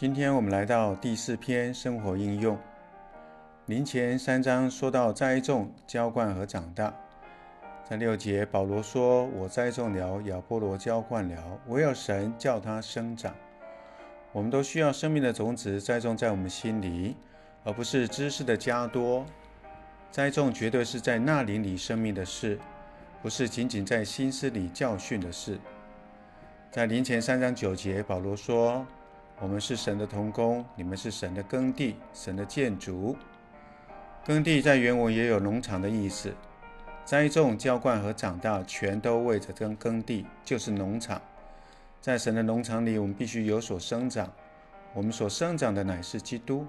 今天我们来到第四篇生活应用。临前三章说到栽种、浇灌和长大。在六节，保罗说：“我栽种了，亚波罗浇灌了，唯有神叫它生长。”我们都需要生命的种子栽种在我们心里，而不是知识的加多。栽种绝对是在那林里生命的事，不是仅仅在心思里教训的事。在临前三章九节，保罗说。我们是神的童工，你们是神的耕地，神的建筑。耕地在原文也有农场的意思，栽种、浇灌和长大，全都为着耕耕地，就是农场。在神的农场里，我们必须有所生长。我们所生长的乃是基督。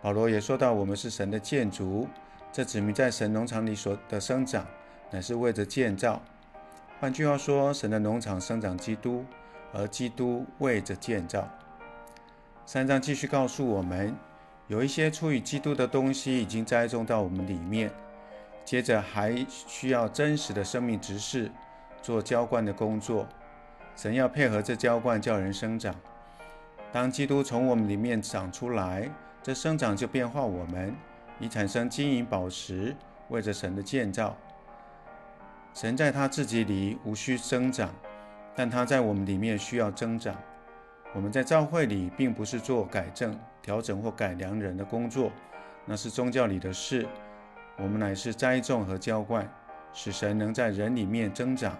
保罗也说到，我们是神的建筑，这指明在神农场里所的生长，乃是为着建造。换句话说，神的农场生长基督，而基督为着建造。三章继续告诉我们，有一些出于基督的东西已经栽种到我们里面，接着还需要真实的生命执事做浇灌的工作。神要配合这浇灌，叫人生长。当基督从我们里面长出来，这生长就变化我们，以产生金银宝石，为着神的建造。神在他自己里无需增长，但他在我们里面需要增长。我们在教会里并不是做改正、调整或改良人的工作，那是宗教里的事。我们乃是栽种和浇灌，使神能在人里面增长，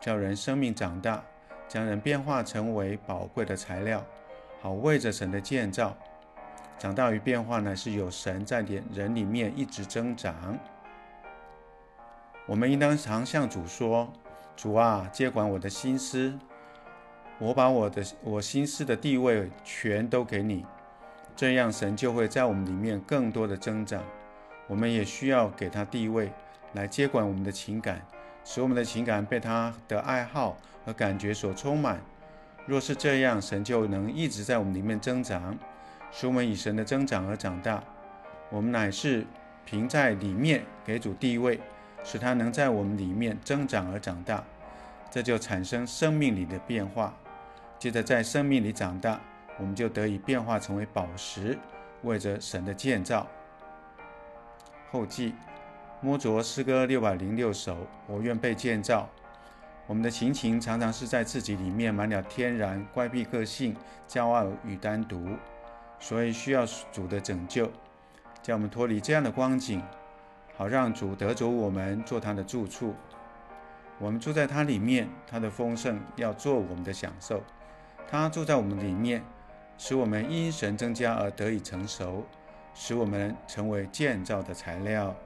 叫人生命长大，将人变化成为宝贵的材料，好为着神的建造。长大与变化乃是有神在点人里面一直增长。我们应当常向主说：“主啊，接管我的心思。”我把我的我心思的地位全都给你，这样神就会在我们里面更多的增长。我们也需要给他地位来接管我们的情感，使我们的情感被他的爱好和感觉所充满。若是这样，神就能一直在我们里面增长，使我们以神的增长而长大。我们乃是凭在里面给主地位，使他能在我们里面增长而长大，这就产生生命里的变化。接着在生命里长大，我们就得以变化成为宝石，为着神的建造。后记，摸着诗歌六百零六首，我愿被建造。我们的情形常常是在自己里面满了天然乖僻个性、骄傲与单独，所以需要主的拯救，叫我们脱离这样的光景，好让主得着我们做他的住处。我们住在他里面，他的丰盛要做我们的享受。他住在我们里面，使我们因神增加而得以成熟，使我们成为建造的材料。